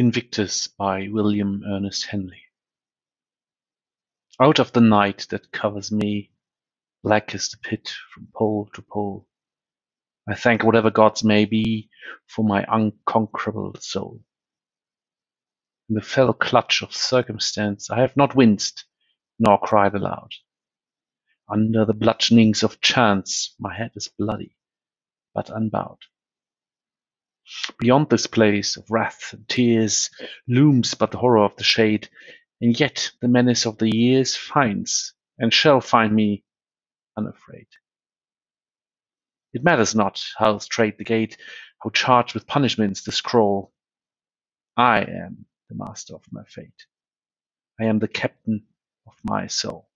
Invictus by William Ernest Henley Out of the night that covers me, Black as the pit from pole to pole, I thank whatever gods may be For my unconquerable soul. In the fell clutch of circumstance I have not winced, nor cried aloud. Under the bludgeonings of chance My head is bloody, but unbowed. Beyond this place of wrath and tears Looms but the horror of the shade, And yet the menace of the years Finds, and shall find me unafraid. It matters not how strait the gate, How charged with punishments the scroll, I am the master of my fate, I am the captain of my soul.